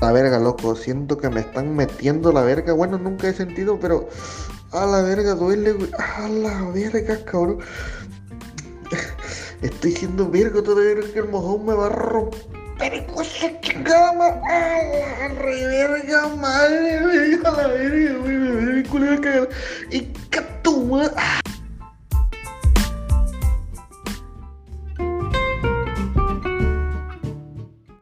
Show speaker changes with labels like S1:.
S1: la verga, loco. Siento que me están metiendo la verga. Bueno, nunca he sentido, pero a la verga duele, güey. A la verga, cabrón. Estoy siendo verga todavía que el mojón me va a romper. Cosa chingada, a la reverga, madre, güey. A la verga, güey. Me duele el culo cagar. Y que tu madre.